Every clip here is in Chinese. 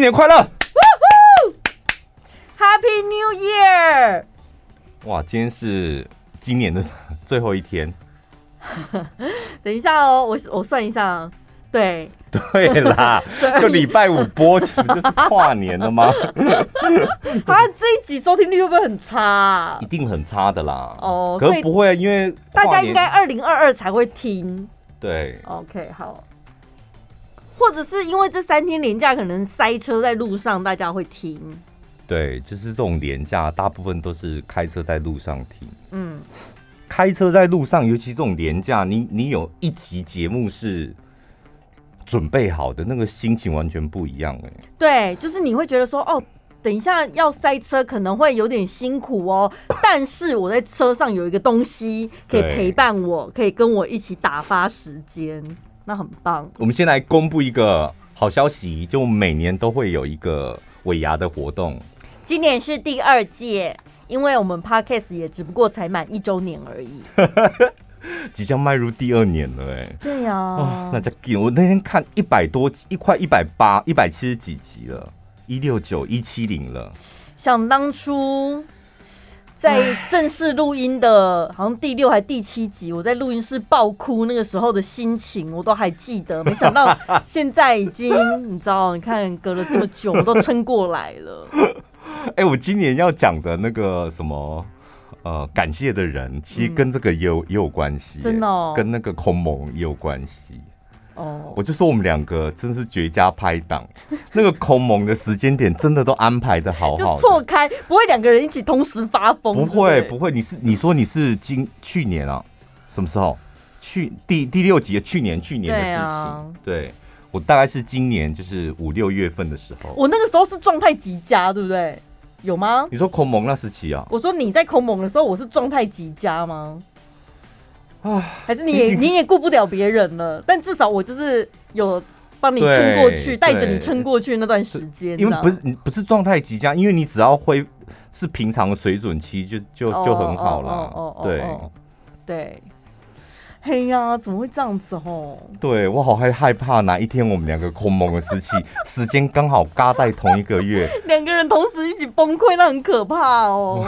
新年快乐！Happy New Year！哇，今天是今年的最后一天。等一下哦，我我算一下。对对啦，就礼拜五播，其实就是跨年了吗？他 这一集收听率会不会很差啊？一定很差的啦。哦，可是不会，因为大家应该二零二二才会听。对，OK，好。或者是因为这三天连假可能塞车在路上，大家会听。对，就是这种连假，大部分都是开车在路上听。嗯，开车在路上，尤其这种连假，你你有一集节目是。准备好的那个心情完全不一样哎，对，就是你会觉得说哦，等一下要塞车可能会有点辛苦哦，但是我在车上有一个东西可以陪伴我，可以跟我一起打发时间，那很棒。我们先来公布一个好消息，就每年都会有一个尾牙的活动，今年是第二届，因为我们 Podcast 也只不过才满一周年而已。即将迈入第二年了，哎，对呀、哦，那在我那天看一百多一块一百八一百七十几集了，一六九一七零了。想当初在正式录音的，好像第六还第七集，我在录音室爆哭，那个时候的心情我都还记得。没想到现在已经，你知道，你看隔了这么久，我都撑过来了。哎、欸，我今年要讲的那个什么？呃，感谢的人其实跟这个也有、嗯、也有关系，真的、哦，跟那个空蒙也有关系。哦，我就说我们两个真是绝佳拍档，那个空蒙的时间点真的都安排的好好，就错开，不会两个人一起同时发疯。不会，不会，你是你说你是今去年啊？什么时候？去第第六集的去年去年的事情。对，啊、对，我大概是今年就是五六月份的时候，我那个时候是状态极佳，对不对？有吗？你说空蒙那时期啊？我说你在空蒙的时候，我是状态极佳吗？啊，还是你也你也顾不了别人了？但至少我就是有帮你撑过去，带着你撑过去那段时间。因为不是你不是状态极佳，因为你只要恢是平常的水准期就就就很好了。哦哦，对对。嘿呀，怎么会这样子哦？对，我好害害怕，哪一天我们两个空蒙的时期，时间刚好嘎在同一个月，两个人同时一起崩溃，那很可怕哦。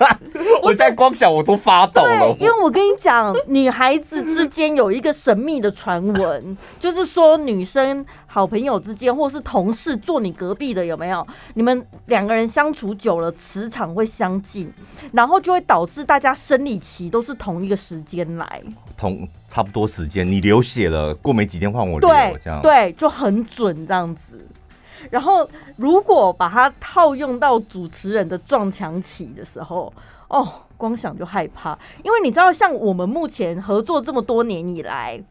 我现在光想我都发抖了。因为我跟你讲，女孩子之间有一个神秘的传闻，就是说女生。好朋友之间，或是同事坐你隔壁的，有没有？你们两个人相处久了，磁场会相近，然后就会导致大家生理期都是同一个时间来，同差不多时间。你流血了，过没几天换我流，对，这样对，就很准这样子。然后如果把它套用到主持人的撞墙期的时候，哦，光想就害怕，因为你知道，像我们目前合作这么多年以来。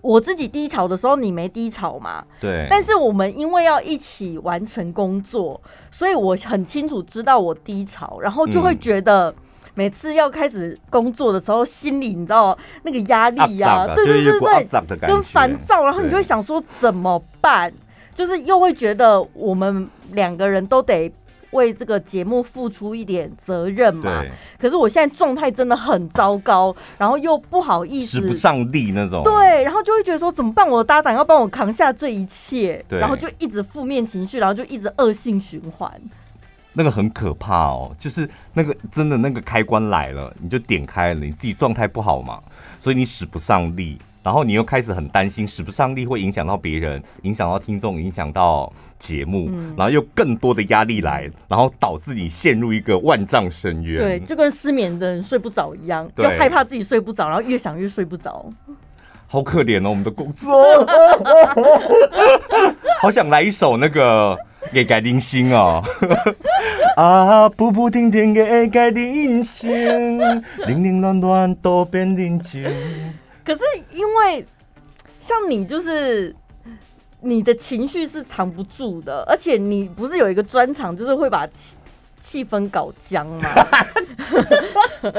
我自己低潮的时候，你没低潮嘛？对。但是我们因为要一起完成工作，所以我很清楚知道我低潮，然后就会觉得每次要开始工作的时候，心里你知道那个压力呀、啊，对对对对，跟烦躁，然后你就会想说怎么办？就是又会觉得我们两个人都得。为这个节目付出一点责任嘛？可是我现在状态真的很糟糕，然后又不好意思，使不上力那种。对，然后就会觉得说怎么办？我的搭档要帮我扛下这一切，然后就一直负面情绪，然后就一直恶性循环。那个很可怕哦，就是那个真的那个开关来了，你就点开了，你自己状态不好嘛，所以你使不上力。然后你又开始很担心，使不上力会影响到别人，影响到听众，影响到节目，嗯，然后又更多的压力来，然后导致你陷入一个万丈深渊。对，就跟失眠的人睡不着一样，又害怕自己睡不着，然后越想越睡不着。好可怜哦，我们的工作。好想来一首那个《给改零星》哦。啊，步步停停的改人生，零零乱乱都变宁静。可是因为像你，就是你的情绪是藏不住的，而且你不是有一个专长，就是会把气气氛搞僵吗？所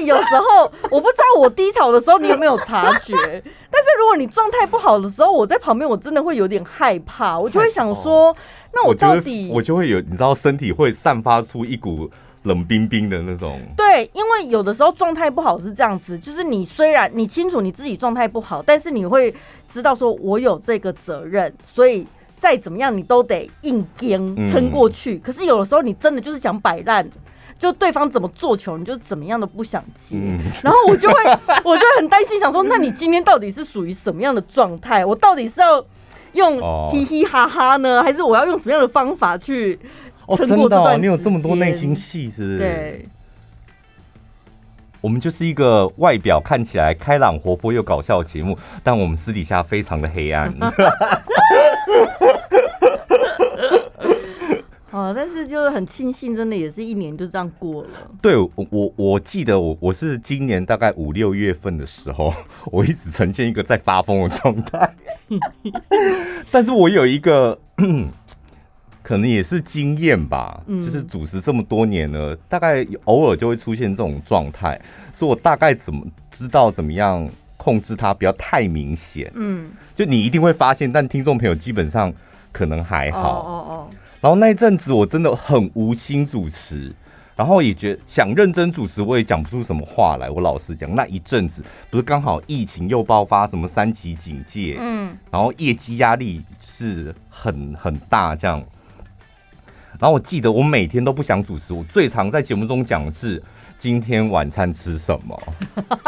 以有时候我不知道我低潮的时候你有没有察觉，但是如果你状态不好的时候，我在旁边我真的会有点害怕，我就会想说，那我到底我就会有，你知道，身体会散发出一股。冷冰冰的那种，对，因为有的时候状态不好是这样子，就是你虽然你清楚你自己状态不好，但是你会知道说我有这个责任，所以再怎么样你都得硬撑撑过去。嗯、可是有的时候你真的就是想摆烂，就对方怎么做球，你就怎么样都不想接。嗯、然后我就会，我就很担心，想说，那你今天到底是属于什么样的状态？我到底是要用嘻嘻哈哈呢，还是我要用什么样的方法去撑过这段你有这么多内心戏，是不是？对。我们就是一个外表看起来开朗活泼又搞笑的节目，但我们私底下非常的黑暗。哦，但是就是很庆幸，真的也是一年就这样过了。对，我我我记得我我是今年大概五六月份的时候，我一直呈现一个在发疯的状态，但是我有一个。可能也是经验吧，就是主持这么多年了，嗯、大概偶尔就会出现这种状态，所以我大概怎么知道怎么样控制它，不要太明显。嗯，就你一定会发现，但听众朋友基本上可能还好。哦哦哦。然后那一阵子我真的很无心主持，然后也觉得想认真主持，我也讲不出什么话来。我老实讲，那一阵子不是刚好疫情又爆发，什么三级警戒，嗯，然后业绩压力是很很大，这样。然后我记得我每天都不想主持，我最常在节目中讲的是今天晚餐吃什么。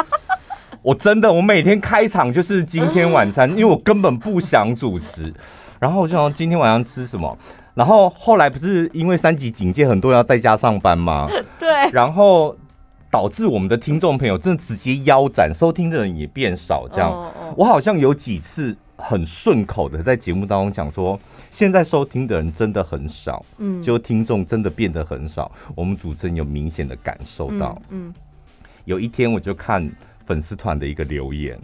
我真的，我每天开场就是今天晚餐，因为我根本不想主持。然后我就想今天晚上吃什么。然后后来不是因为三级警戒，很多人要在家上班吗？对。然后导致我们的听众朋友真的直接腰斩，收听的人也变少。这样，我好像有几次。很顺口的在节目当中讲说，现在收听的人真的很少，嗯，就听众真的变得很少。我们主持人有明显的感受到，嗯，有一天我就看粉丝团的一个留言，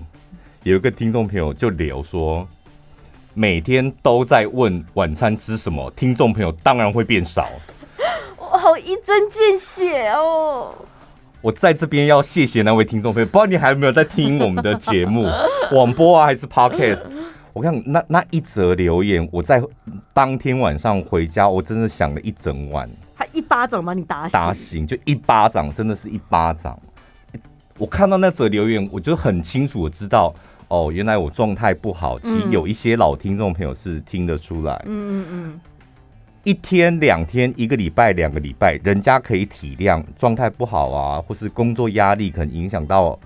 有一个听众朋友就留说，每天都在问晚餐吃什么，听众朋友当然会变少。我好一针见血哦。我在这边要谢谢那位听众朋友，不知道你还有没有在听我们的节目，广播啊还是 Podcast？我看那那一则留言，我在当天晚上回家，我真的想了一整晚。他一巴掌把你打醒，打醒就一巴掌，真的是一巴掌。我看到那则留言，我就很清楚我知道，哦，原来我状态不好。其实有一些老听众朋友是听得出来。嗯嗯嗯。一天、两天、一个礼拜、两个礼拜，人家可以体谅状态不好啊，或是工作压力可能影响到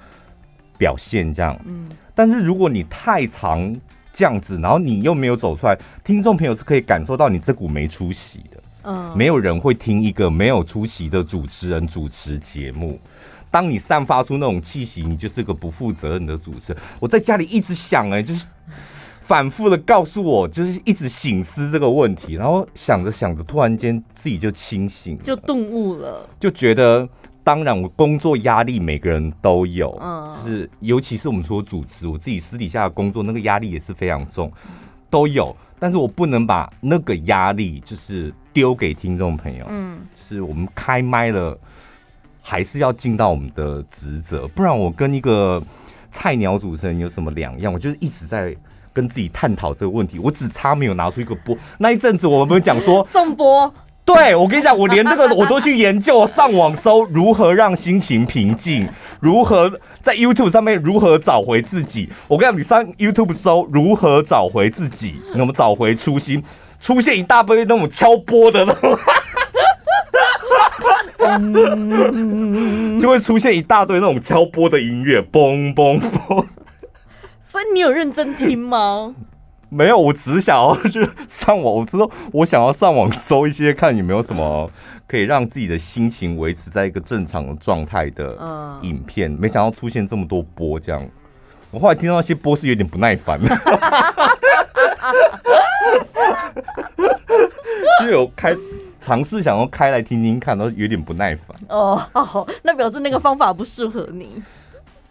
表现这样。嗯，但是如果你太长这样子，然后你又没有走出来，听众朋友是可以感受到你这股没出息的。嗯，没有人会听一个没有出息的主持人主持节目。当你散发出那种气息，你就是个不负责任的主持人。我在家里一直想，哎，就是。反复的告诉我，就是一直醒思这个问题，然后想着想着，突然间自己就清醒，就顿悟了，就觉得，当然我工作压力每个人都有，嗯，就是尤其是我们说主持，我自己私底下的工作那个压力也是非常重，都有，但是我不能把那个压力就是丢给听众朋友，嗯，就是我们开麦了，还是要尽到我们的职责，不然我跟一个菜鸟主持人有什么两样？我就是一直在。跟自己探讨这个问题，我只差没有拿出一个波。那一阵子，我们不是讲说送波。对，我跟你讲，我连这个我都去研究，上网搜如何让心情平静，如何在 YouTube 上面如何找回自己。我跟你讲，你上 YouTube 搜如何找回自己，那么找回初心，出现一大堆那种敲波的那种，就会出现一大堆那种敲波的音乐，嘣嘣嘣。所以你有认真听吗？没有，我只想要去上网。我知道我想要上网搜一些，看有没有什么可以让自己的心情维持在一个正常的状态的影片。没想到出现这么多波，这样我后来听到那些波是有点不耐烦，就有开尝试想要开来听听看，都有点不耐烦。哦，好，那表示那个方法不适合你。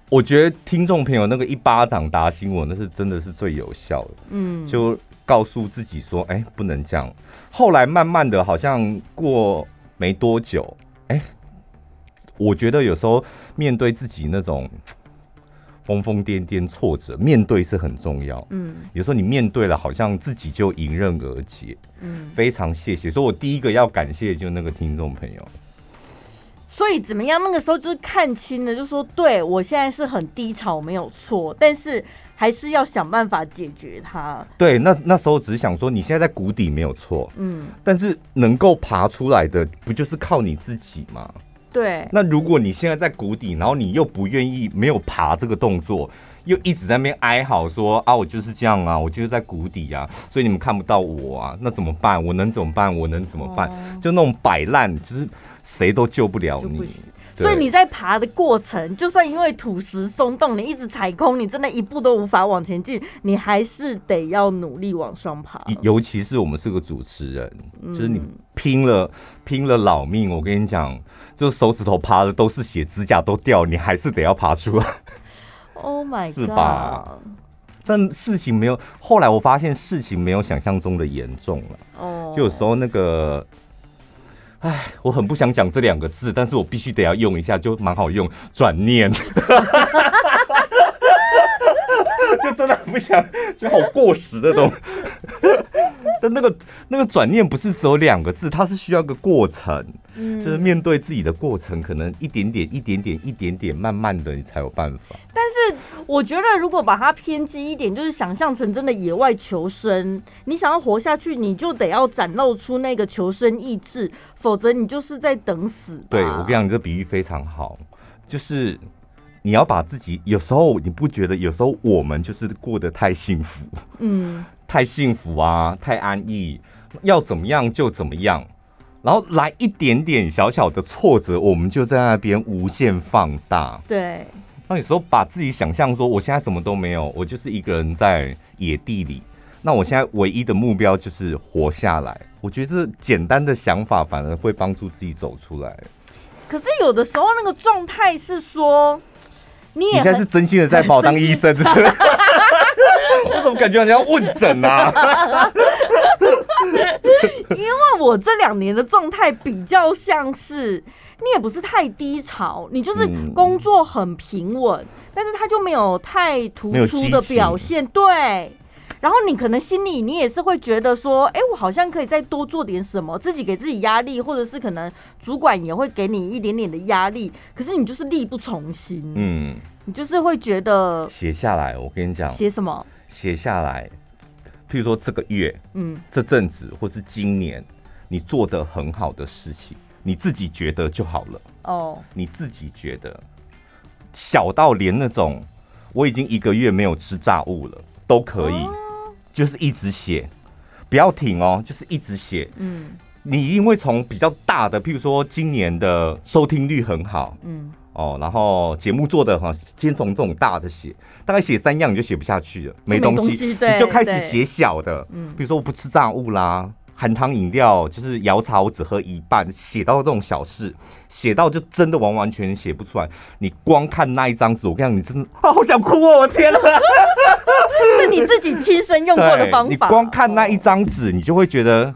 我觉得听众朋友那个一巴掌打醒我，那是真的是最有效的。嗯，就告诉自己说，哎、欸，不能这样。后来慢慢的，好像过没多久，哎、欸，我觉得有时候面对自己那种疯疯癫癫挫折，面对是很重要。嗯，有时候你面对了，好像自己就迎刃而解。嗯，非常谢谢。所以我第一个要感谢就那个听众朋友。所以怎么样？那个时候就是看清了，就说对我现在是很低潮，没有错，但是还是要想办法解决它。对，那那时候只是想说，你现在在谷底没有错，嗯，但是能够爬出来的，不就是靠你自己吗？对。那如果你现在在谷底，然后你又不愿意，没有爬这个动作。又一直在那边哀嚎说啊，我就是这样啊，我就是在谷底啊，所以你们看不到我啊，那怎么办？我能怎么办？我能怎么办？哦、就那种摆烂，就是谁都救不了你。所以你在爬的过程，就算因为土石松动，你一直踩空，你真的一步都无法往前进，你还是得要努力往上爬。尤其是我们是个主持人，嗯、就是你拼了拼了老命，我跟你讲，就手指头爬的都是血，指甲都掉，你还是得要爬出来。Oh my God，是吧？但事情没有，后来我发现事情没有想象中的严重了。哦，oh. 就有时候那个，哎，我很不想讲这两个字，但是我必须得要用一下，就蛮好用，转念。就真的不想，就好过时的东西。但那个那个转念不是只有两个字，它是需要个过程，嗯、就是面对自己的过程，可能一点点、一点点、一点点，慢慢的你才有办法。但是我觉得，如果把它偏激一点，就是想象成真的野外求生，你想要活下去，你就得要展露出那个求生意志，否则你就是在等死。对，我跟你讲，你这比喻非常好，就是。你要把自己，有时候你不觉得，有时候我们就是过得太幸福，嗯，太幸福啊，太安逸，要怎么样就怎么样，然后来一点点小小的挫折，我们就在那边无限放大。对，那有时候把自己想象说，我现在什么都没有，我就是一个人在野地里，那我现在唯一的目标就是活下来。我觉得这简单的想法反而会帮助自己走出来。可是有的时候那个状态是说。你，你现在是真心的在把我当医生？我怎么感觉好像要问诊啊？因为我这两年的状态比较像是，你也不是太低潮，你就是工作很平稳，嗯、但是他就没有太突出的表现，对。然后你可能心里你也是会觉得说，哎，我好像可以再多做点什么，自己给自己压力，或者是可能主管也会给你一点点的压力，可是你就是力不从心，嗯，你就是会觉得写下来，我跟你讲，写什么？写下来，譬如说这个月，嗯，这阵子或是今年你做的很好的事情，你自己觉得就好了。哦，你自己觉得小到连那种我已经一个月没有吃炸物了都可以。哦。就是一直写，不要停哦，就是一直写。嗯，你一定会从比较大的，譬如说今年的收听率很好，嗯，哦，然后节目做的哈，先从这种大的写，大概写三样你就写不下去了，没东西，东西你就开始写小的，嗯，比如说我不吃炸物啦。含糖饮料就是摇茶，我只喝一半。写到这种小事，写到就真的完完全全写不出来。你光看那一张纸，我跟你讲，你真的啊，好想哭哦！我天哪，是你自己亲身用过的方法。你光看那一张纸，你就会觉得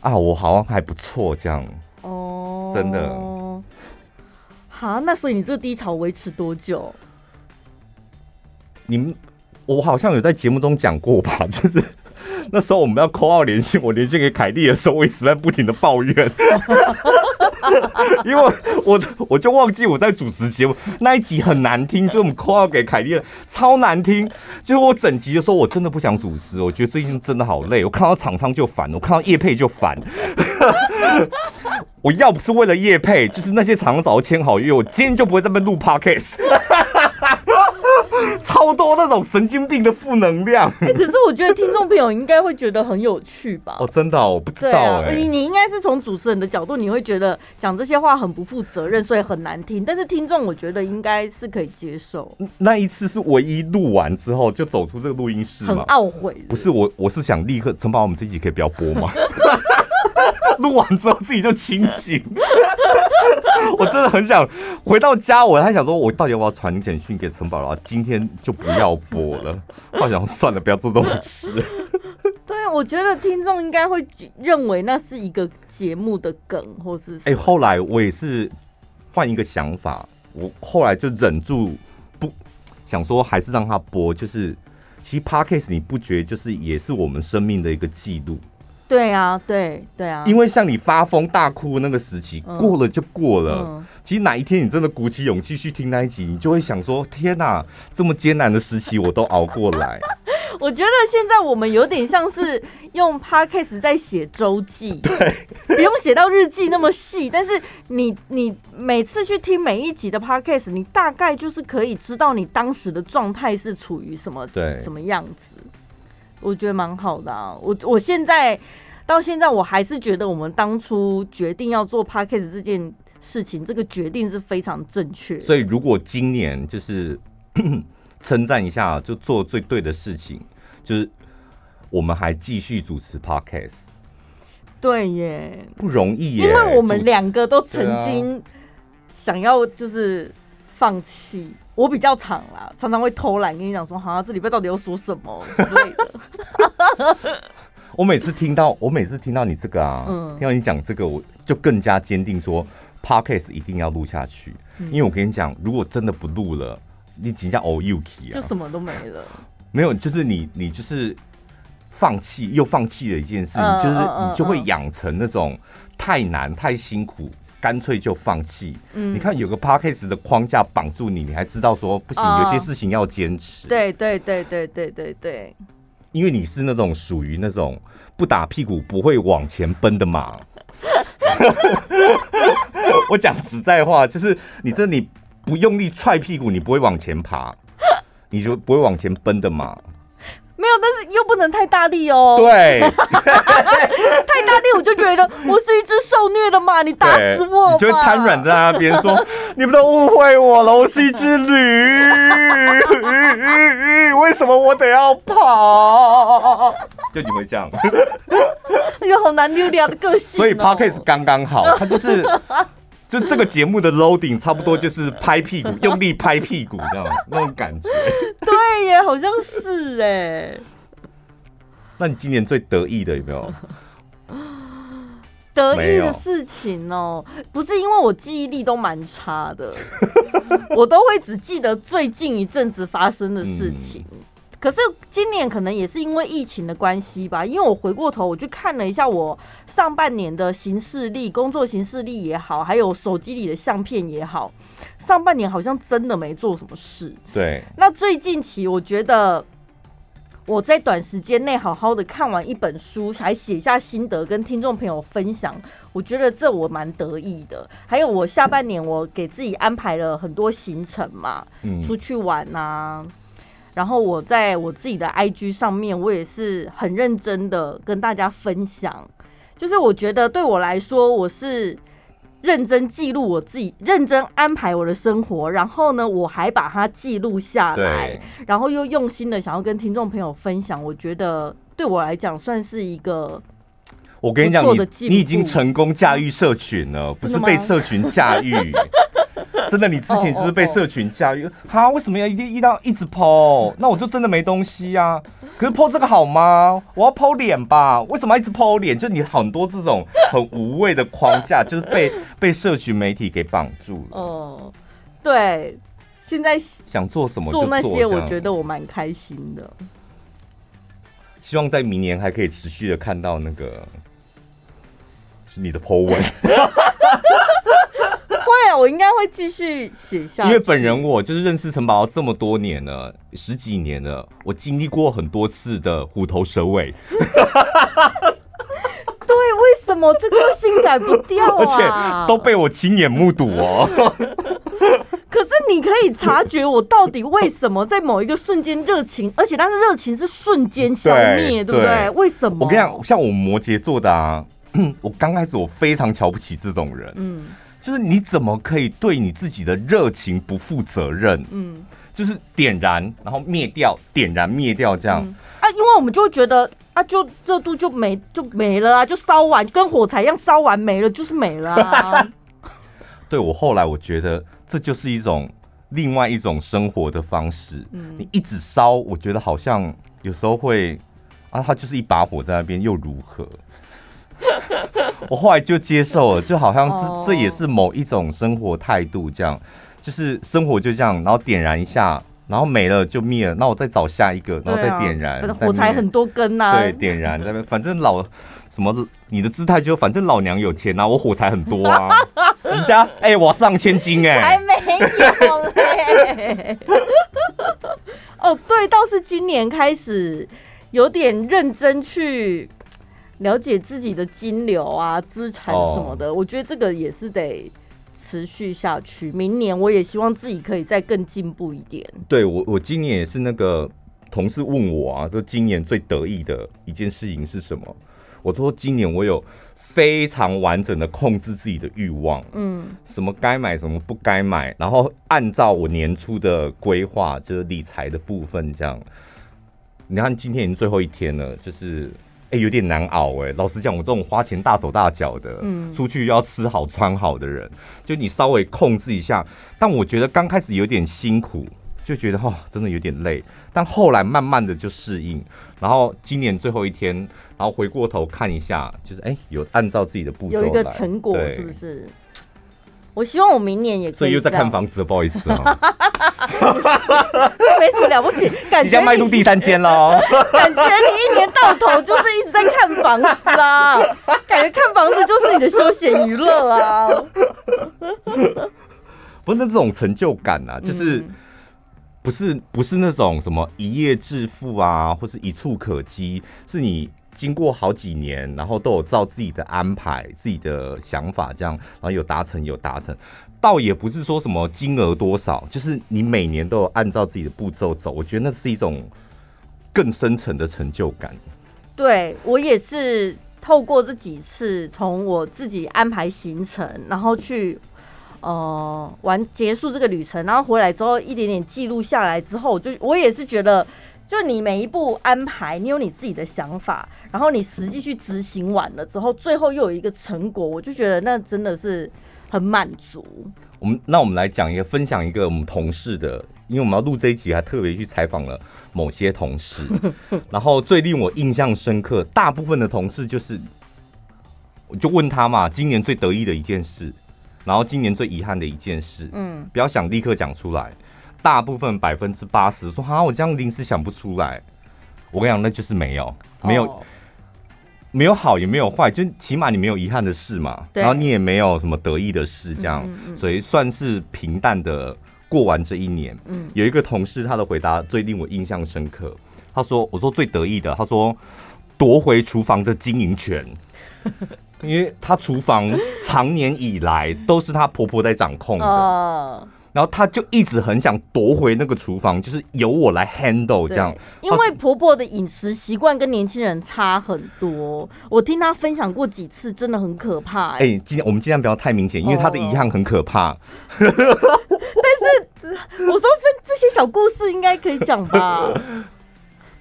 啊，我好像还不错这样。哦，真的。好，那所以你这个低潮维持多久？你们，我好像有在节目中讲过吧？就是。那时候我们要 call out 连线，我连线给凯莉的时候，我一直在不停的抱怨，因为我我就忘记我在主持节目那一集很难听，就我们 call 给凯莉的超难听，就是我整集的时候我真的不想主持，我觉得最近真的好累，我看到厂商就烦，我看到叶佩就烦，我要不是为了叶佩，就是那些厂商早就签好约，我今天就不会在那录 podcast。超多那种神经病的负能量。哎、欸，可是我觉得听众朋友应该会觉得很有趣吧？哦，真的、哦，我不知道哎、欸。你你应该是从主持人的角度，你会觉得讲这些话很不负责任，所以很难听。但是听众，我觉得应该是可以接受。那一次是唯一录完之后就走出这个录音室很懊悔。不是我，我是想立刻承包我们这集可以不要播吗？录完之后自己就清醒。我真的很想回到家，我还想说，我到底要不要传简讯给陈宝拉？今天就不要播了。我想算了，不要做这种事。对，我觉得听众应该会认为那是一个节目的梗，或是哎、欸，后来我也是换一个想法，我后来就忍住不想说，还是让他播。就是其实 Podcast 你不觉得就是也是我们生命的一个记录？对啊，对对啊，因为像你发疯大哭那个时期，嗯、过了就过了。嗯、其实哪一天你真的鼓起勇气去听那一集，你就会想说：天哪，这么艰难的时期我都熬过来。我觉得现在我们有点像是用 Podcast 在写周记，对，不用写到日记那么细，但是你你每次去听每一集的 Podcast，你大概就是可以知道你当时的状态是处于什么对什么样子。我觉得蛮好的啊，我我现在到现在我还是觉得我们当初决定要做 Podcast 这件事情，这个决定是非常正确。所以如果今年就是 称赞一下，就做最对的事情，就是我们还继续主持 Podcast。对耶，不容易耶，因为我们两个都曾经想要就是放弃。我比较长啦，常常会偷懒，跟你讲说，好像这礼拜到底要说什么之类的。我每次听到，我每次听到你这个啊，嗯、听到你讲这个，我就更加坚定说，Podcast 一定要录下去。嗯、因为我跟你讲，如果真的不录了，你紧张 all you key 啊，就什么都没了。没有，就是你，你就是放弃又放弃了一件事，嗯、就是你就会养成那种太难、太辛苦。干脆就放弃。嗯，你看有个 p a c k a g e 的框架绑住你，你还知道说不行，哦、有些事情要坚持。对对对对对对对。因为你是那种属于那种不打屁股不会往前奔的马。我讲实在话，就是你这你不用力踹屁股，你不会往前爬，你就不会往前奔的马。没有，但是又不能太大力哦。对，太大力我就觉得我是一只受虐的马，你打死我！你就会瘫软在那边说：“ 你们都误会我了，我是一只驴，为什么我得要跑？”就你会这样，哎呦，好难溜掉的个性。所以 Podcast 刚刚好，他就是。就这个节目的 loading 差不多就是拍屁股，用力拍屁股，这样那种感觉。对耶，好像是哎。那你今年最得意的有没有？得意的事情哦，不是因为我记忆力都蛮差的，我都会只记得最近一阵子发生的事情。嗯可是今年可能也是因为疫情的关系吧，因为我回过头我去看了一下我上半年的行事历、工作行事历也好，还有手机里的相片也好，上半年好像真的没做什么事。对。那最近期我觉得我在短时间内好好的看完一本书，还写下心得跟听众朋友分享，我觉得这我蛮得意的。还有我下半年我给自己安排了很多行程嘛，嗯，出去玩啊。然后我在我自己的 IG 上面，我也是很认真的跟大家分享，就是我觉得对我来说，我是认真记录我自己，认真安排我的生活，然后呢，我还把它记录下来，然后又用心的想要跟听众朋友分享，我觉得对我来讲算是一个，我跟你讲，你你已经成功驾驭社群了，不是被社群驾驭。真的，你之前就是被社群驾驭，哈？为什么要一定一到一直 po？那我就真的没东西呀、啊。可是 po 这个好吗？我要 po 脸吧？为什么要一直 po 脸？就你很多这种很无谓的框架，就是被被社群媒体给绑住了。哦，对，现在想做什么就做那些，我觉得我蛮开心的。希望在明年还可以持续的看到那个是你的 po 文。我应该会继续写下。因为本人我就是认识陈宝这么多年了，十几年了，我经历过很多次的虎头蛇尾。对，为什么这个性改不掉啊？而且都被我亲眼目睹哦。可是你可以察觉我到底为什么在某一个瞬间热情，而且但是热情是瞬间消灭，对，不对？对，为什么？我跟你讲，像我摩羯座的啊，我刚开始我非常瞧不起这种人，嗯。就是你怎么可以对你自己的热情不负责任？嗯，就是点燃然后灭掉，点燃灭掉这样、嗯、啊，因为我们就会觉得啊，就热度就没就没了啊，就烧完跟火柴一样烧完没了就是没了啊。对，我后来我觉得这就是一种另外一种生活的方式。嗯，你一直烧，我觉得好像有时候会啊，它就是一把火在那边又如何？我后来就接受了，就好像这这也是某一种生活态度，这样就是生活就这样，然后点燃一下，然后没了就灭了，那我再找下一个，然后再点燃，啊、火柴很多根呐、啊。对，点燃在那边，反正老什么，你的姿态就反正老娘有钱啊，我火柴很多啊，人家哎、欸，我上千斤哎、欸，还没有嘞。哦，对，倒是今年开始有点认真去了解自己的金流啊、资产什么的，哦、我觉得这个也是得。持续下去，明年我也希望自己可以再更进步一点。对我，我今年也是那个同事问我啊，说今年最得意的一件事情是什么？我说今年我有非常完整的控制自己的欲望，嗯，什么该买什么不该买，然后按照我年初的规划，就是理财的部分这样。你看今天已经最后一天了，就是。哎、欸，有点难熬哎、欸。老实讲，我这种花钱大手大脚的，嗯，出去要吃好穿好的人，就你稍微控制一下。但我觉得刚开始有点辛苦，就觉得哦，真的有点累。但后来慢慢的就适应。然后今年最后一天，然后回过头看一下，就是哎、欸，有按照自己的步骤有一个成果，是不是？我希望我明年也可以。所以又在看房子，不好意思啊。没什么了不起，感觉即将迈入第三间了。感觉你一年到头就是一直在看房子啊，感觉看房子就是你的休闲娱乐啊。不是那种成就感啊，就是不是不是那种什么一夜致富啊，或是一触可及，是你。经过好几年，然后都有照自己的安排、自己的想法这样，然后有达成有达成，倒也不是说什么金额多少，就是你每年都有按照自己的步骤走，我觉得那是一种更深层的成就感。对，我也是透过这几次，从我自己安排行程，然后去呃完结束这个旅程，然后回来之后一点点记录下来之后，就我也是觉得。就你每一步安排，你有你自己的想法，然后你实际去执行完了之后，最后又有一个成果，我就觉得那真的是很满足。我们那我们来讲一个，分享一个我们同事的，因为我们要录这一集，还特别去采访了某些同事，然后最令我印象深刻，大部分的同事就是，我就问他嘛，今年最得意的一件事，然后今年最遗憾的一件事，嗯，不要想立刻讲出来。大部分百分之八十说哈，我这样临时想不出来。我跟你讲，那就是没有，没有，oh. 没有好也没有坏，就起码你没有遗憾的事嘛。然后你也没有什么得意的事，这样，嗯嗯，所以算是平淡的过完这一年。嗯，有一个同事他的回答最令我印象深刻。他说：“我说最得意的，他说夺回厨房的经营权，因为他厨房常年以来都是他婆婆在掌控的。” oh. 然后她就一直很想夺回那个厨房，就是由我来 handle 这样。因为婆婆的饮食习惯跟年轻人差很多，我听她分享过几次，真的很可怕、欸。哎、欸，尽我们尽量不要太明显，因为她的遗憾很可怕。哦、但是 我说分这些小故事应该可以讲吧？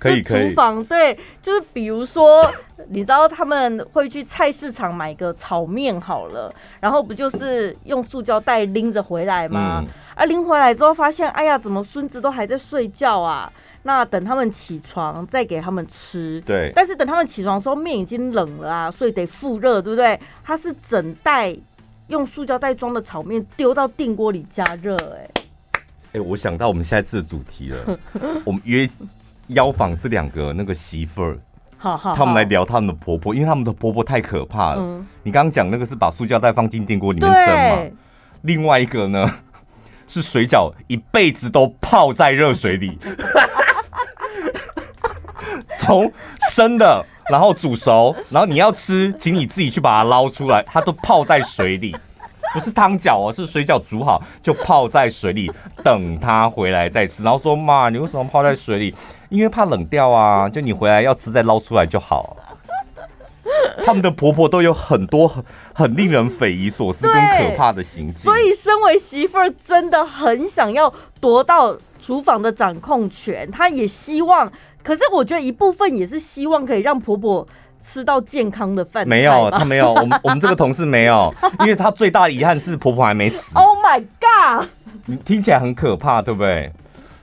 可以可以。厨房对，就是比如说，你知道他们会去菜市场买个炒面好了，然后不就是用塑胶袋拎着回来吗？嗯啊，拎回来之后发现，哎呀，怎么孙子都还在睡觉啊？那等他们起床再给他们吃。对。但是等他们起床的时候，面已经冷了啊，所以得复热，对不对？它是整袋用塑胶袋装的炒面丢到电锅里加热，哎。哎，我想到我们下一次的主题了，我们约邀访这两个那个媳妇儿，好好，他们来聊他们的婆婆，因为他们的婆婆太可怕了。嗯。你刚刚讲那个是把塑胶袋放进电锅里面蒸吗？另外一个呢？是水饺一辈子都泡在热水里，从生的，然后煮熟，然后你要吃，请你自己去把它捞出来，它都泡在水里，不是汤饺哦，是水饺煮好就泡在水里，等它回来再吃。然后说妈，你为什么泡在水里？因为怕冷掉啊，就你回来要吃再捞出来就好。他们的婆婆都有很多很很令人匪夷所思跟可怕的行径，所以身为媳妇儿真的很想要夺到厨房的掌控权。她也希望，可是我觉得一部分也是希望可以让婆婆吃到健康的饭。没有，她没有，我们我们这个同事没有，因为她最大的遗憾是婆婆还没死。Oh my god！你听起来很可怕，对不对？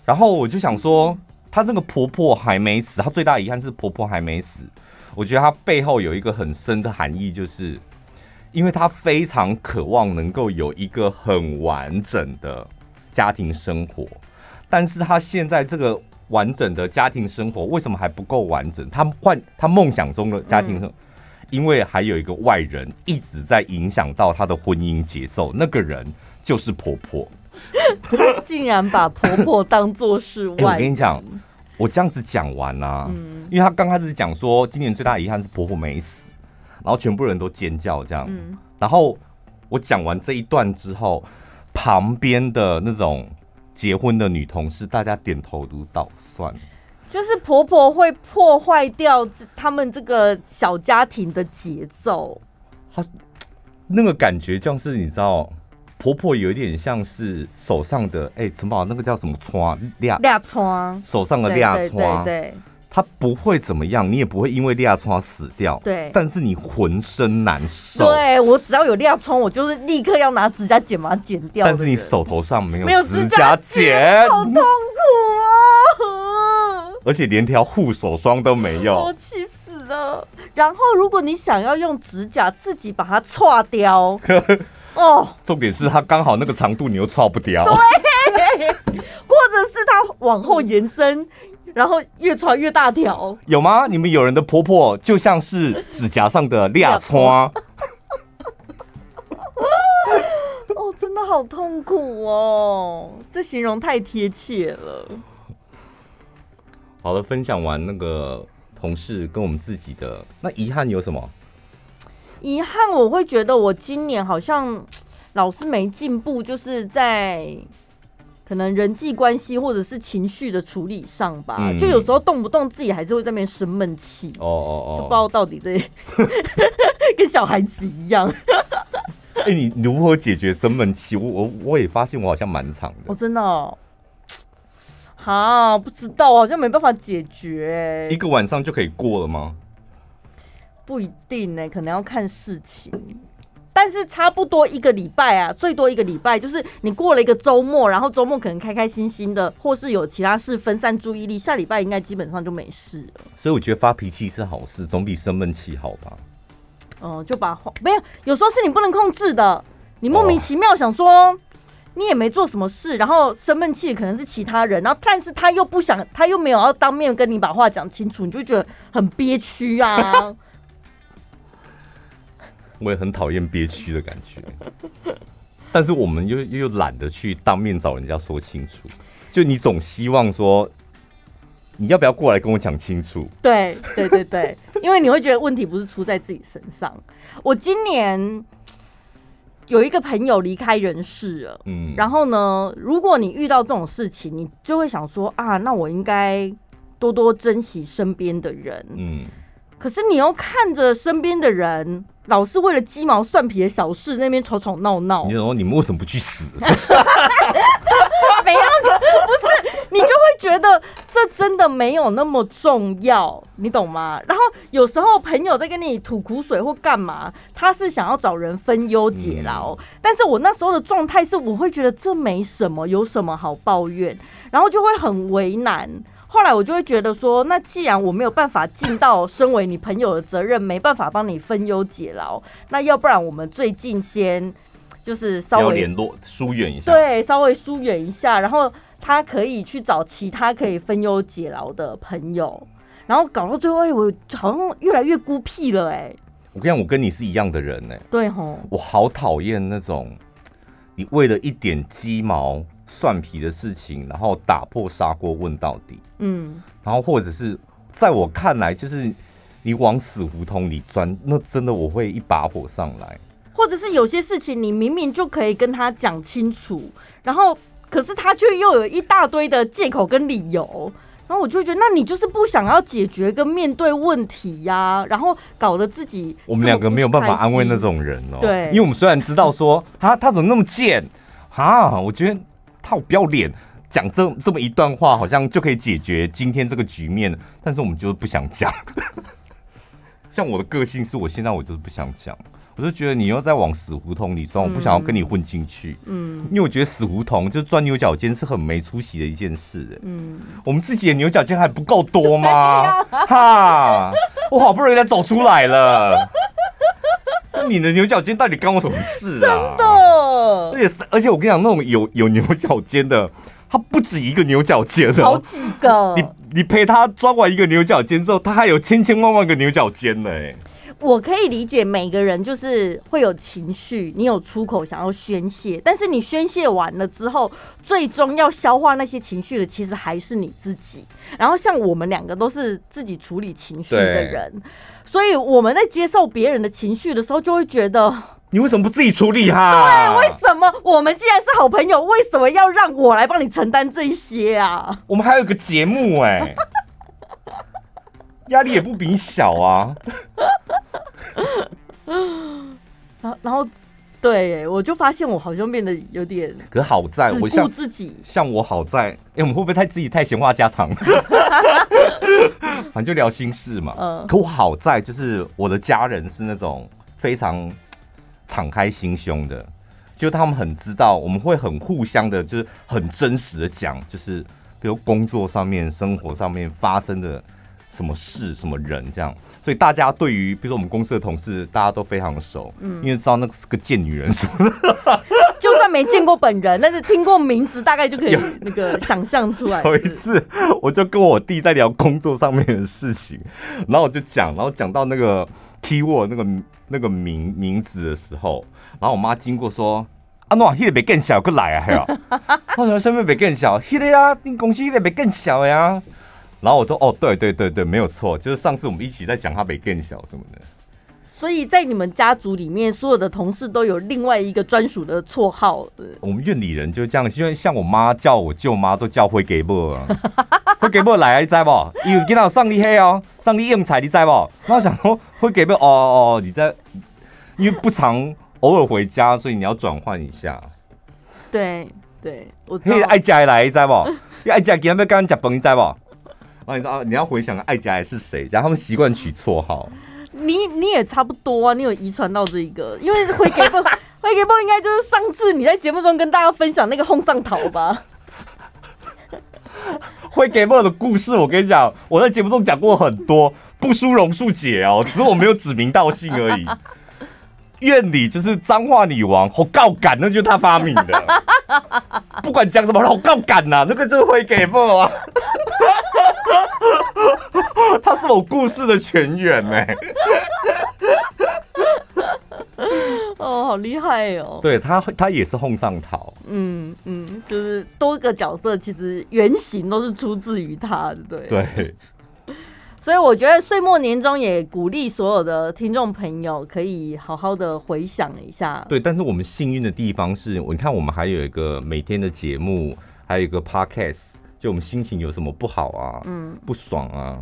然后我就想说，她这个婆婆还没死，她最大的遗憾是婆婆还没死。我觉得她背后有一个很深的含义，就是因为她非常渴望能够有一个很完整的家庭生活，但是她现在这个完整的家庭生活为什么还不够完整？她换她梦想中的家庭生活，嗯、因为还有一个外人一直在影响到她的婚姻节奏，那个人就是婆婆。竟然把婆婆当作是外、欸。我跟你讲，我这样子讲完啊，嗯、因为他刚开始讲说今年最大遗憾是婆婆没死，然后全部人都尖叫这样，嗯、然后我讲完这一段之后，旁边的那种结婚的女同事，大家点头如捣蒜，就是婆婆会破坏掉他们这个小家庭的节奏，她那个感觉像是你知道。婆婆有一点像是手上的哎，怎么那个叫什么疮？裂裂疮，手上的裂疮，对，它不会怎么样，你也不会因为裂疮死掉，对。但是你浑身难受。对，我只要有裂疮，我就是立刻要拿指甲剪把它剪掉。但是你手头上没有没有指甲剪，好痛苦啊！而且连条护手霜都没有，我气死了。然后如果你想要用指甲自己把它擦掉。哦，重点是它刚好那个长度，你又超不掉。对，或者是它往后延伸，然后越穿越大条。有吗？你们有人的婆婆就像是指甲上的裂疮。哦，真的好痛苦哦，这形容太贴切了。好了，分享完那个同事跟我们自己的，那遗憾有什么？遗憾，我会觉得我今年好像 老是没进步，就是在可能人际关系或者是情绪的处理上吧。嗯、就有时候动不动自己还是会在那边生闷气。哦哦哦，就不知道到底这 跟小孩子一样。哎、欸，你如何解决生闷气？我我我也发现我好像蛮长的。我、哦、真的、哦，好不知道，好像没办法解决。一个晚上就可以过了吗？不一定呢、可能要看事情，但是差不多一个礼拜啊，最多一个礼拜，就是你过了一个周末，然后周末可能开开心心的，或是有其他事分散注意力，下礼拜应该基本上就没事了。所以我觉得发脾气是好事，总比生闷气好吧？嗯，就把话没有，有时候是你不能控制的，你莫名其妙想说你也没做什么事，然后生闷气可能是其他人，然后但是他又不想，他又没有要当面跟你把话讲清楚，你就觉得很憋屈啊。我也很讨厌憋屈的感觉，但是我们又又懒得去当面找人家说清楚。就你总希望说，你要不要过来跟我讲清楚？对对对对，因为你会觉得问题不是出在自己身上。我今年有一个朋友离开人世了，嗯，然后呢，如果你遇到这种事情，你就会想说啊，那我应该多多珍惜身边的人，嗯。可是你要看着身边的人，老是为了鸡毛蒜皮的小事那边吵吵闹闹。你说你们为什么不去死？没有，不是，你就会觉得这真的没有那么重要，你懂吗？然后有时候朋友在跟你吐苦水或干嘛，他是想要找人分忧解劳，嗯、但是我那时候的状态是，我会觉得这没什么，有什么好抱怨，然后就会很为难。后来我就会觉得说，那既然我没有办法尽到身为你朋友的责任，没办法帮你分忧解劳，那要不然我们最近先就是稍微联络疏远一下，对，稍微疏远一下，然后他可以去找其他可以分忧解劳的朋友，然后搞到最后，哎，我好像越来越孤僻了，哎。我跟你讲，我跟你是一样的人，哎，对吼，我好讨厌那种你为了一点鸡毛。蒜皮的事情，然后打破砂锅问到底，嗯，然后或者是在我看来，就是你往死胡同里钻，那真的我会一把火上来。或者是有些事情，你明明就可以跟他讲清楚，然后可是他却又有一大堆的借口跟理由，然后我就会觉得，那你就是不想要解决跟面对问题呀，啊，然后搞得自己我们两个没有办法安慰那种人哦，对，因为我们虽然知道说啊，他怎么那么贱啊，我觉得。他好不要脸，讲这这么一段话，好像就可以解决今天这个局面，但是我们就是不想讲。像我的个性是我现在我就是不想讲，我就觉得你又在往死胡同里钻，我不想要跟你混进去。嗯，因为我觉得死胡同就钻牛角尖是很没出息的一件事。嗯，我们自己的牛角尖还不够多吗？啊、哈，我好不容易才走出来了。那你的牛角尖到底干我什么事啊？真的，而且而且我跟你讲，那种有有牛角尖的，他不止一个牛角尖的，好几个。你你陪他抓完一个牛角尖之后，他还有千千万万个牛角尖呢。哎，我可以理解每个人就是会有情绪，你有出口想要宣泄，但是你宣泄完了之后，最终要消化那些情绪的，其实还是你自己。然后像我们两个都是自己处理情绪的人，所以我们在接受别人的情绪的时候，就会觉得。你为什么不自己处理哈？对，为什么我们既然是好朋友，为什么要让我来帮你承担这一些啊？我们还有个节目哎、欸，压力也不比你小啊。然后，然后，对，我就发现我好像变得有点，可好在我像自己，像我好在，哎、欸，我们会不会太自己太闲话家常？反正就聊心事嘛。嗯。可我好在就是我的家人是那种非常。敞开心胸的，就他们很知道，我们会很互相的，就是很真实的讲，就是比如工作上面、生活上面发生的什么事、什么人这样。所以大家对于，比如说我们公司的同事，大家都非常的熟，嗯，因为知道那个是个贱女人什么的，就算没见过本人，但是听过名字，大概就可以那个想象出来。有一次，我就跟我弟在聊工作上面的事情，然后我就讲，然后讲到那个 keyword 那个。那个名名字的时候，然后我妈经过说：“啊，喏，那个别更小，过来啊，还有，为什么身份别更小？迄个呀，你公司那个别更小呀。”然后我说：“哦，对对对对，没有错，就是上次我们一起在讲他别更小什么的。”所以在你们家族里面，所有的同事都有另外一个专属的绰号。我们院里人就这样，因为像我妈叫我舅妈都叫辉给伯啊，辉给伯来啊，你知不？因为今天上你黑哦，上你应彩，你知不？那我想说辉给不哦哦，你在，因为不常偶尔回家，所以你要转换一下。对对，我知道。爱家来，你知不？爱家今天要跟人家吃饭，你知不？然后你知道，你要回想爱家来是谁，然后他们习惯取绰号。你你也差不多啊，你有遗传到这一个，因为会给不 会给不应该就是上次你在节目中跟大家分享那个烘上桃吧？会给不的故事，我跟你讲，我在节目中讲过很多，不输榕树姐哦，只是我没有指名道姓而已。院里就是脏话女王，好告感，那就是他发明的，不管讲什么，好告感呐，那个就是会给不啊。他是我故事的全员呢。哦，好厉害哦！对他，他也是哄上桃。嗯嗯，就是多个角色，其实原型都是出自于他，对对。所以我觉得岁末年终也鼓励所有的听众朋友可以好好的回想一下。对，但是我们幸运的地方是，你看我们还有一个每天的节目，还有一个 podcast。就我们心情有什么不好啊，嗯，不爽啊，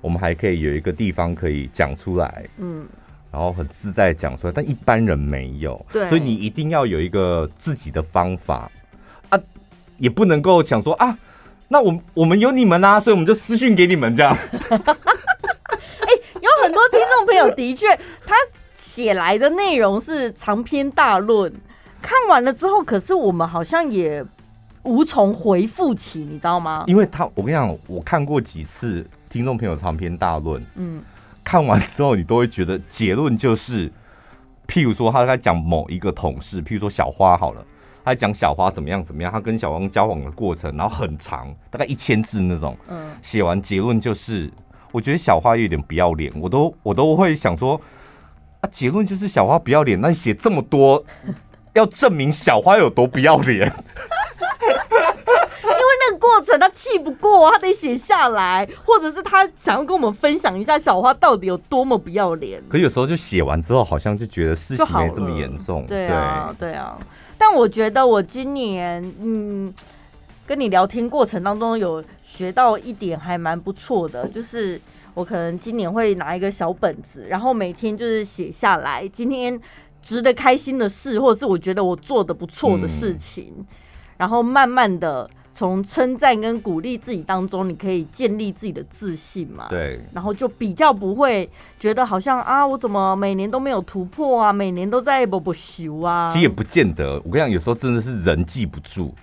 我们还可以有一个地方可以讲出来，嗯，然后很自在讲出来，但一般人没有，对，所以你一定要有一个自己的方法。啊，也不能够想说啊，那我我们有你们啊，所以我们就私讯给你们这样。有很多听众朋友的确，他写来的内容是长篇大论，看完了之后，可是我们好像也。无从回复起，你知道吗？因为他，我跟你讲，我看过几次听众朋友长篇大论，嗯，看完之后你都会觉得结论就是，譬如说他在讲某一个同事，譬如说小花好了，他在讲小花怎么样怎么样，他跟小王交往的过程，然后很长，大概一千字那种，嗯，写完结论就是，我觉得小花有点不要脸，我都我都会想说，啊，结论就是小花不要脸，那你写这么多，要证明小花有多不要脸。过程他气不过，他得写下来，或者是他想要跟我们分享一下小花到底有多么不要脸。可有时候就写完之后，好像就觉得事情没这么严重。对啊，对啊。但我觉得我今年嗯，跟你聊天过程当中有学到一点还蛮不错的，就是我可能今年会拿一个小本子，然后每天就是写下来今天值得开心的事，或者是我觉得我做的不错的事情，嗯、然后慢慢的。从称赞跟鼓励自己当中，你可以建立自己的自信嘛？对，然后就比较不会觉得好像啊，我怎么每年都没有突破啊，每年都在不不修啊。其实也不见得，我跟你讲，有时候真的是人记不住，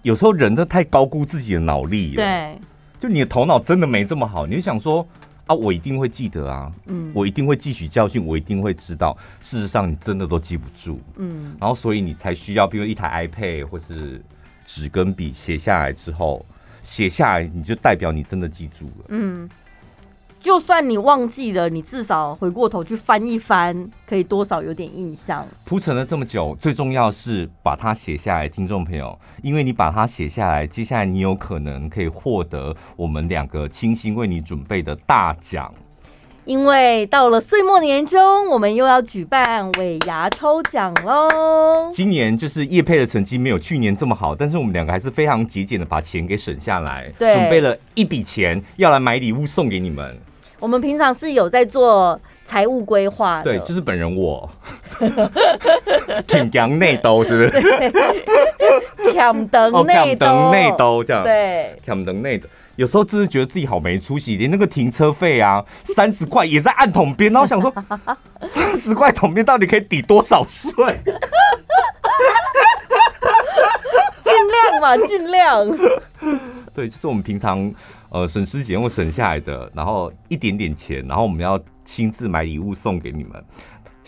有时候人都太高估自己的脑力了。对，就你的头脑真的没这么好，你就想说啊，我一定会记得啊，嗯，我一定会汲取教训，我一定会知道。事实上，你真的都记不住，嗯，然后所以你才需要，比如一台 iPad 或是。纸跟笔写下来之后，写下来你就代表你真的记住了。嗯。就算你忘记了，你至少回过头去翻一翻，可以多少有点印象。铺陈了这么久，最重要是把它写下来，听众朋友，因为你把它写下来，接下来你有可能可以获得我们两个精心为你准备的大奖。因为到了岁末年终，我们又要举办尾牙抽奖喽。今年就是叶佩的成绩没有去年这么好，但是我们两个还是非常节俭的把钱给省下来，对，准备了一笔钱要来买礼物送给你们。我们平常是有在做财务规划的，对，就是本人我，挺强内兜是不是？强等内兜，内兜这样，对，强等内兜。有时候真的觉得自己好没出息，连那个停车费啊，三十块也在按桶边，然后想说，三十块桶边到底可以抵多少税？尽量嘛，尽量。对，就是我们平常。呃，省吃俭用省下来的，然后一点点钱，然后我们要亲自买礼物送给你们。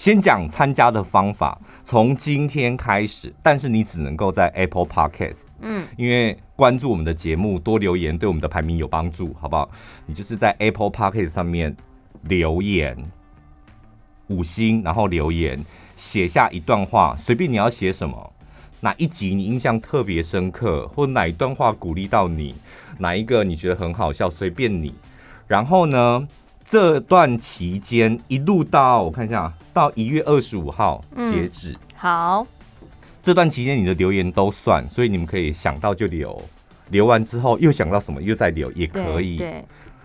先讲参加的方法，从今天开始，但是你只能够在 Apple Podcast，嗯，因为关注我们的节目，多留言对我们的排名有帮助，好不好？你就是在 Apple Podcast 上面留言五星，然后留言写下一段话，随便你要写什么。哪一集你印象特别深刻，或哪一段话鼓励到你？哪一个你觉得很好笑？随便你。然后呢，这段期间一路到我看一下，到一月二十五号截止。嗯，好，这段期间你的留言都算，所以你们可以想到就留，留完之后又想到什么又再留也可以。对。对。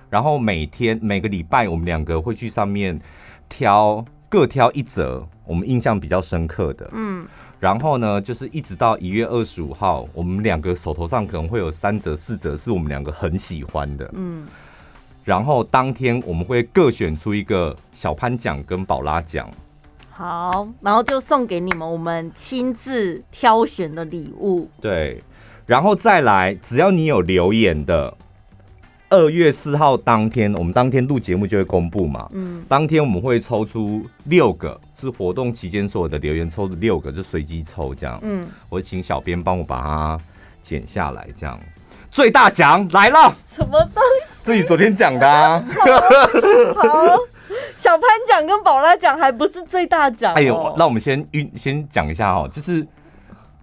然后每天每个礼拜我们两个会去上面挑各挑一则我们印象比较深刻的。嗯。然后呢，就是一直到一月二十五号，我们两个手头上可能会有三折、四折，是我们两个很喜欢的。嗯。然后当天我们会各选出一个小潘奖跟宝拉奖。好，然后就送给你们我们亲自挑选的礼物。对，然后再来，只要你有留言的。二月四号当天，我们当天录节目就会公布嘛。嗯，当天我们会抽出六个，是活动期间所有的留言抽的六个，就随机抽这样。嗯，我请小编帮我把它剪下来，这样。最大奖来了，什么东西？自己昨天讲的啊。好，好，小潘奖跟宝拉奖还不是最大奖哦。哎呦，那我们先预先讲一下哦，就是。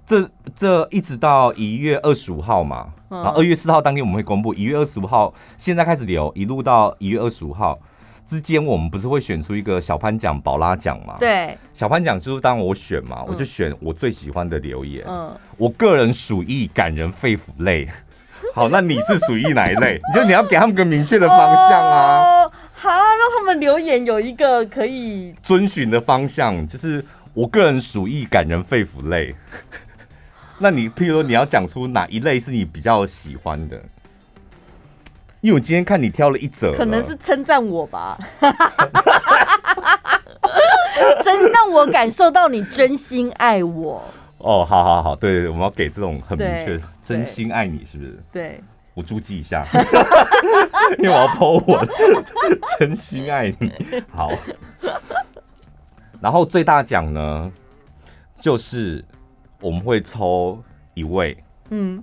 这这一直到一月二十五号嘛，然后二月四号当天我们会公布。一月二十五号现在开始留，一路到一月二十五号之间，我们不是会选出一个小潘奖、宝拉奖嘛？对，小潘奖就是当我选嘛，我就选我最喜欢的留言。嗯，我个人属意感人肺腑类。好，那你是属于哪一类？你就你要给他们个明确的方向啊。好，让他们留言有一个可以遵循的方向，就是我个人属意感人肺腑类。那你譬如说你要讲出哪一类是你比较喜欢的？因为我今天看你挑了一则，可能是称赞我吧，真让我感受到你真心爱我。哦，好好好，对我们要给这种很明确，真心爱你是不是？对，我注记一下，因为我要 po 我 真心爱你。好，然后最大奖呢，就是。我们会抽一位，嗯，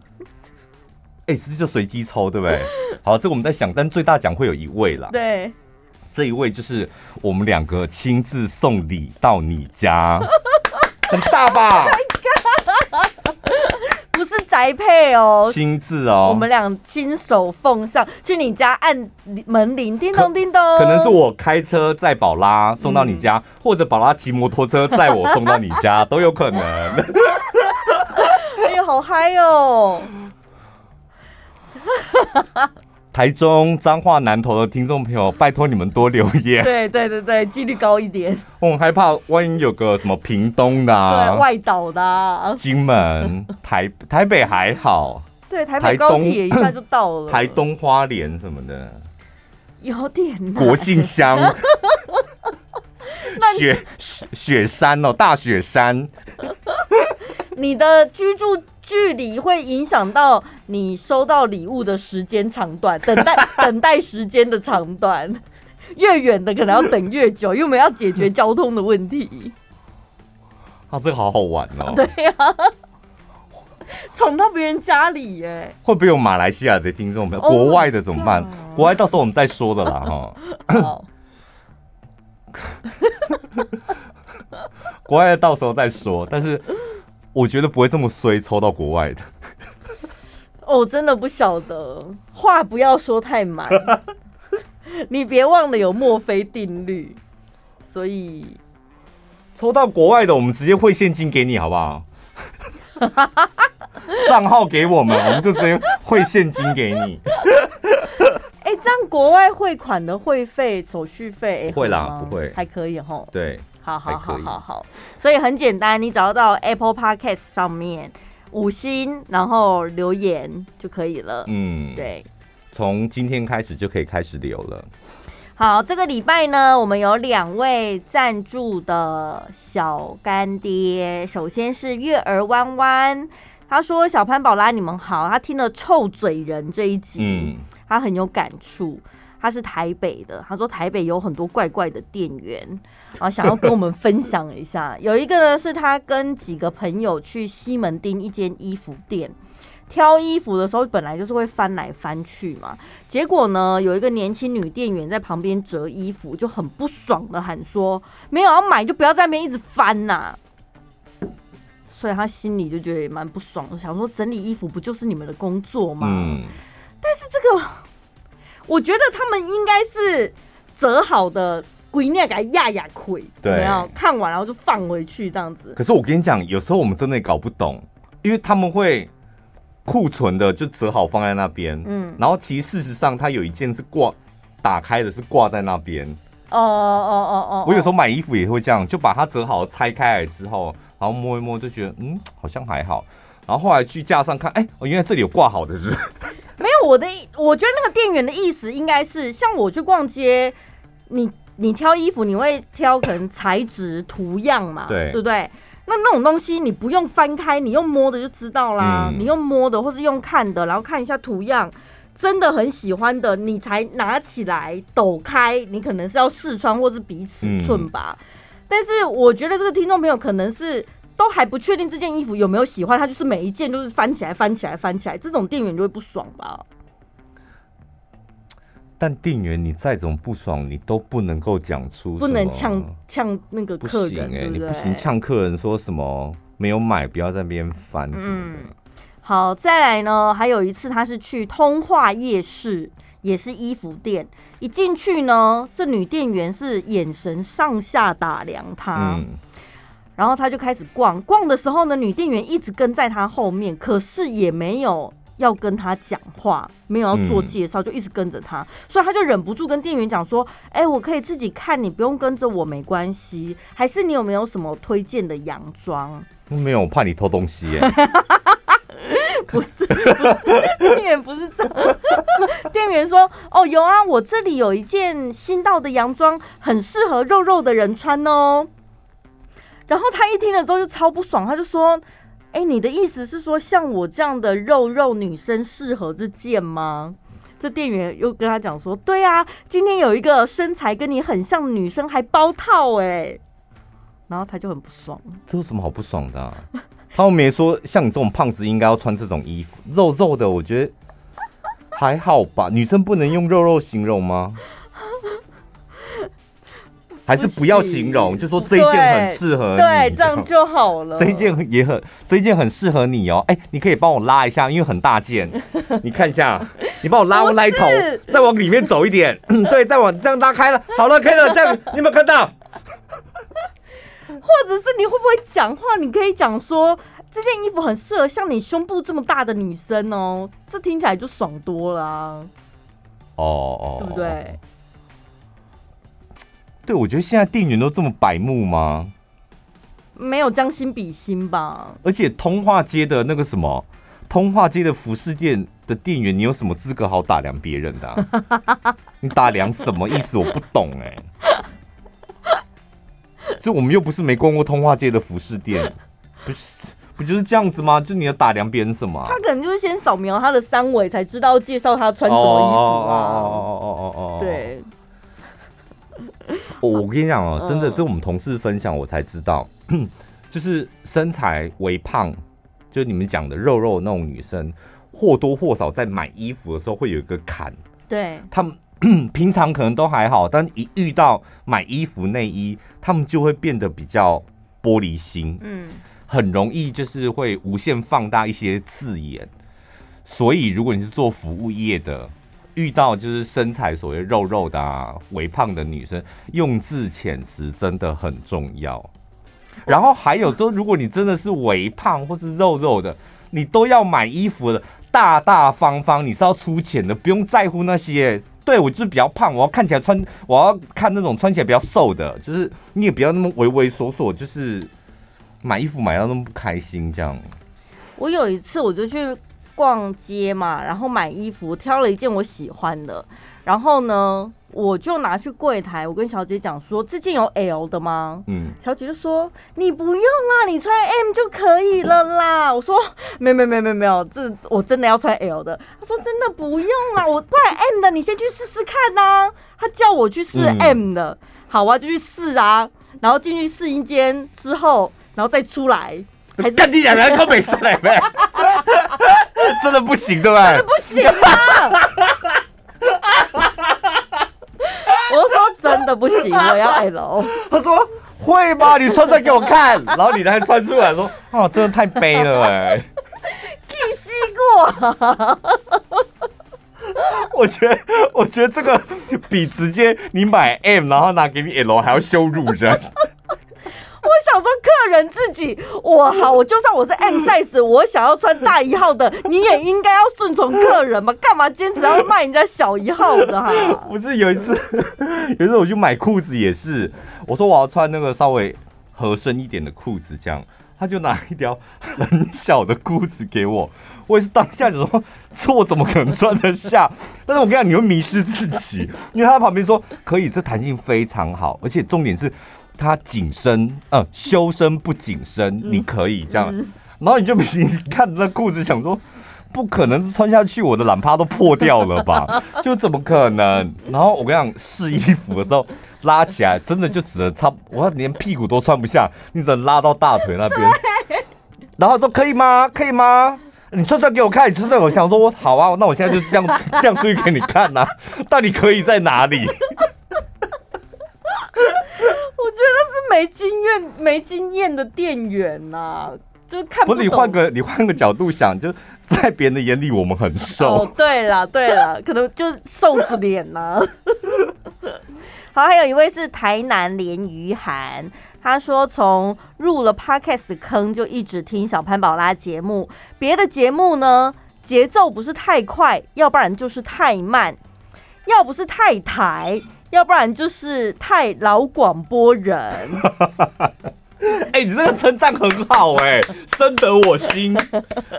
哎、欸，是就随机抽，对不对？好，这个我们在想，但最大奖会有一位啦。对，这一位就是我们两个亲自送礼到你家，很大吧？不是宅配哦，亲自哦，我们俩亲手奉上去你家按门铃，叮咚叮咚。可能是我开车载宝拉送到你家，嗯、或者宝拉骑摩托车载我送到你家，都有可能。哎呀，好嗨哦！台中彰化南投的听众朋友，拜托你们多留言。对对对对，几率高一点。我很害怕，万一有个什么屏东的、啊、外岛的、啊、金门、台台北还好。对，台北高铁一下就到了。台东花莲什么的，有点国姓乡。雪雪山哦，大雪山。你的居住。距离会影响到你收到礼物的时间长短，等待 等待时间的长短，越远的可能要等越久，因为我们要解决交通的问题。啊，这个好好玩哦！对呀、啊，闯到别人家里耶。会不会有马来西亚的听众朋友？国外的怎么办？国外到时候我们再说的啦，哈。好。国外的到时候再说，但是我觉得不会这么衰，抽到国外的。哦，真的不晓得，话不要说太满。你别忘了有墨菲定律，所以抽到国外的，我们直接汇现金给你，好不好？账号给我们，我们就直接汇现金给你。哎、欸，这样国外汇款的汇费、手续费会啦，不会，还可以哈。对，好好好好好，所以很简单，你只要到 Apple Podcast 上面五星，然后留言就可以了。嗯，对。从今天开始就可以开始留了。好，这个礼拜呢，我们有两位赞助的小干爹。首先是月儿弯弯，他说：“小潘宝拉，你们好。”他听了臭嘴人这一集，嗯、他很有感触。他是台北的，他说台北有很多怪怪的店员，然后想要跟我们分享一下。有一个呢，是他跟几个朋友去西门町一间衣服店。挑衣服的时候，本来就是会翻来翻去嘛。结果呢，有一个年轻女店员在旁边折衣服，就很不爽的喊说：“没有要买就不要在那边一直翻呐、啊！”所以他心里就觉得也蛮不爽的，想说整理衣服不就是你们的工作吗？嗯。但是这个，我觉得他们应该是折好的，鬼念给压压亏，对，看完然后就放回去这样子。可是我跟你讲，有时候我们真的也搞不懂，因为他们会。库存的就折好放在那边，嗯，然后其实事实上它有一件是挂打开的，是挂在那边。哦哦哦哦，我有时候买衣服也会这样，就把它折好拆开来之后，然后摸一摸就觉得嗯好像还好，然后后来去架上看，哎、欸，哦原来这里有挂好的是不是？没有，我的我觉得那个店员的意思应该是像我去逛街，你你挑衣服你会挑可能材质图样嘛，对对不对？那那种东西你不用翻开，你用摸的就知道啦。嗯、你用摸的，或是用看的，然后看一下图样，真的很喜欢的，你才拿起来抖开。你可能是要试穿或是比尺寸吧。嗯、但是我觉得这个听众朋友可能是都还不确定这件衣服有没有喜欢，他就是每一件都是翻起来、翻起来、翻起来，这种店员就会不爽吧。但店员，你再怎么不爽，你都不能够讲出不能呛呛那个客人，哎、欸，你不行呛客人说什么没有买，不要在那边翻什么的。嗯，好，再来呢，还有一次他是去通化夜市，也是衣服店，一进去呢，这女店员是眼神上下打量他，嗯、然后他就开始逛，逛的时候呢，女店员一直跟在他后面，可是也没有。要跟他讲话，没有要做介绍，就一直跟着他，嗯、所以他就忍不住跟店员讲说：“哎、欸，我可以自己看，你不用跟着我，没关系。还是你有没有什么推荐的洋装？”没有，我怕你偷东西耶。不是，不是，店员不是这样。店员说：“哦，有啊，我这里有一件新到的洋装，很适合肉肉的人穿哦。”然后他一听了之后就超不爽，他就说。哎，你的意思是说，像我这样的肉肉女生适合这件吗？这店员又跟他讲说，对啊，今天有一个身材跟你很像的女生还包套哎，然后他就很不爽。这有什么好不爽的？他又没说像你这种胖子应该要穿这种衣服，肉肉的，我觉得还好吧。女生不能用肉肉形容吗？还是不要形容，就说这一件很适合你，对，这样就好了。这一件也很，这一件很适合你哦。哎，你可以帮我拉一下，因为很大件，你看一下，你帮我拉拉头，再往里面走一点。嗯，对，再往这样拉开了，好了，可以了。这样 你有没有看到？或者是你会不会讲话？你可以讲说这件衣服很适合像你胸部这么大的女生哦，这听起来就爽多了啊。哦哦，对不对？对，我觉得现在店员都这么白目吗？没有将心比心吧。而且通化街的那个什么，通化街的服饰店的店员，你有什么资格好打量别人的啊？你打量什么意思？我不懂哎。所以我们又不是没逛过通化街的服饰店，不是不就是这样子吗？就你要打量别人什么？他可能就是先扫描他的三围，才知道介绍他穿什么衣服啊。哦哦哦哦哦，对。我跟你讲哦，真的，这我们同事分享我才知道，就是身材微胖就你们讲的肉肉那种女生，或多或少在买衣服的时候会有一个坎。对，他们 平常可能都还好，但一遇到买衣服内衣，他们就会变得比较玻璃心，嗯，很容易就是会无限放大一些字眼。所以，如果你是做服务业的，遇到就是身材所谓肉肉的啊、微胖的女生，用字遣词真的很重要。然后还有，就如果你真的是微胖或是肉肉的，你都要买衣服的，大大方方，你是要出钱的，不用在乎那些。对，我就是比较胖，我要看起来穿，我要看那种穿起来比较瘦的，就是你也不要那么畏畏缩缩，就是买衣服买到那么不开心这样。我有一次我就去逛街嘛，然后买衣服，挑了一件我喜欢的，然后呢。我就拿去柜台，我跟小姐讲说，这件有 L 的吗？嗯，小姐就说你不用啦，你穿 M 就可以了啦。我说没没没没没有，这我真的要穿 L 的。她说真的不用啦，我不然 M 的你先去试试看呐。她叫我去试 M 的，好啊，就去试啊。然后进去试衣间之后，然后再出来，还是跟你讲人都没试嘞，真的不行对吧？真的不行啊！我说真的不行，我要 L。他说会吗？你穿出来给我看。然后你还穿出来说，啊，真的太悲了哎。气死过。我觉得，我觉得这个比直接你买 M 然后拿给你 L 还要羞辱人。我想说，客人自己，我好，我就算我是 M size，我想要穿大一号的，你也应该要顺从客人嘛，干嘛坚持要卖人家小一号的哈？不是 有一次，有一次我去买裤子也是，我说我要穿那个稍微合身一点的裤子，这样他就拿一条很小的裤子给我，我也是当下就说，这我怎么可能穿得下？但是我跟你讲，你会迷失自己，因为他在旁边说可以，这弹性非常好，而且重点是。它紧身，呃，修身不紧身，你可以这样，然后你就你看着那裤子，想说，不可能穿下去，我的懒趴都破掉了吧？就怎么可能？然后我跟你讲，试衣服的时候拉起来，真的就只能差，我连屁股都穿不下，你只能拉到大腿那边。然后说可以吗？可以吗？你穿出来给我看，你穿穿，我想说我，好啊，那我现在就这样 这样出去给你看呐、啊，到底可以在哪里？我觉得是没经验、没经验的店员呐、啊，就看不。不是你换个你换个角度想，就在别人的眼里，我们很瘦。哦，对了对了，可能就是瘦子脸呐。好，还有一位是台南连于涵，他说从入了 Podcast 的坑就一直听小潘宝拉节目，别的节目呢节奏不是太快，要不然就是太慢，要不是太台。要不然就是太老广播人。哎、欸，你这个称赞很好哎、欸，深得我心。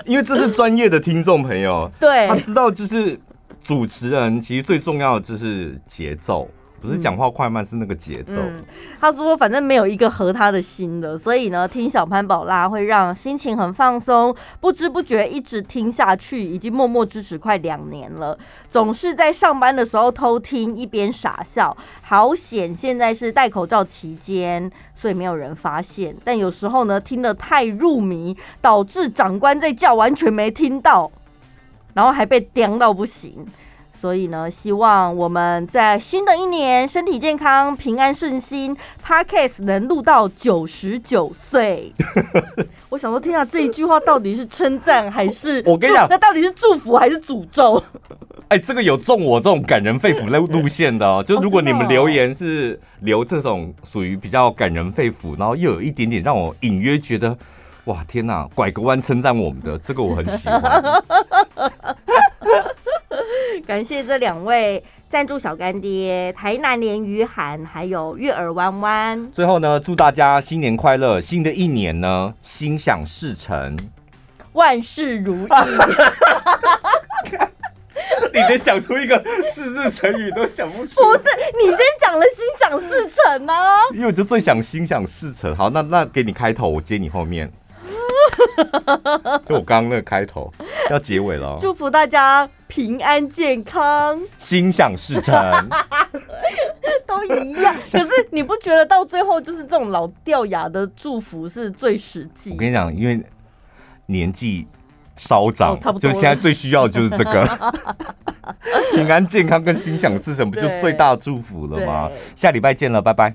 因为这是专业的听众朋友，对，他知道就是主持人其实最重要的就是节奏。不是讲话快慢，是那个节奏、嗯。他说，反正没有一个合他的心的，所以呢，听小潘宝拉会让心情很放松，不知不觉一直听下去，已经默默支持快两年了。总是在上班的时候偷听，一边傻笑。好险，现在是戴口罩期间，所以没有人发现。但有时候呢，听得太入迷，导致长官在叫，完全没听到，然后还被刁到不行。所以呢，希望我们在新的一年身体健康、平安顺心，Podcast 能录到九十九岁。我想说，天啊，这一句话到底是称赞还是？我跟你讲，那到底是祝福还是诅咒？哎、欸，这个有中我这种感人肺腑路路线的哦。就如果你们留言是留这种属于比较感人肺腑，然后又有一点点让我隐约觉得，哇，天哪，拐个弯称赞我们的，这个我很喜欢。感谢这两位赞助小干爹，台南连于涵，还有月儿弯弯。最后呢，祝大家新年快乐，新的一年呢，心想事成，万事如意。你连想出一个四字成语都想不出。不是，你先讲了心想事成呢、啊？因为我就最想心想事成。好，那那给你开头，我接你后面。就我刚刚那个开头要结尾了，祝福大家平安健康，心想事成，都一样。可是你不觉得到最后就是这种老掉牙的祝福是最实际？我跟你讲，因为年纪稍长，哦差不多就现在最需要的就是这个平安健康跟心想事成，不就最大的祝福了吗？下礼拜见了，拜拜。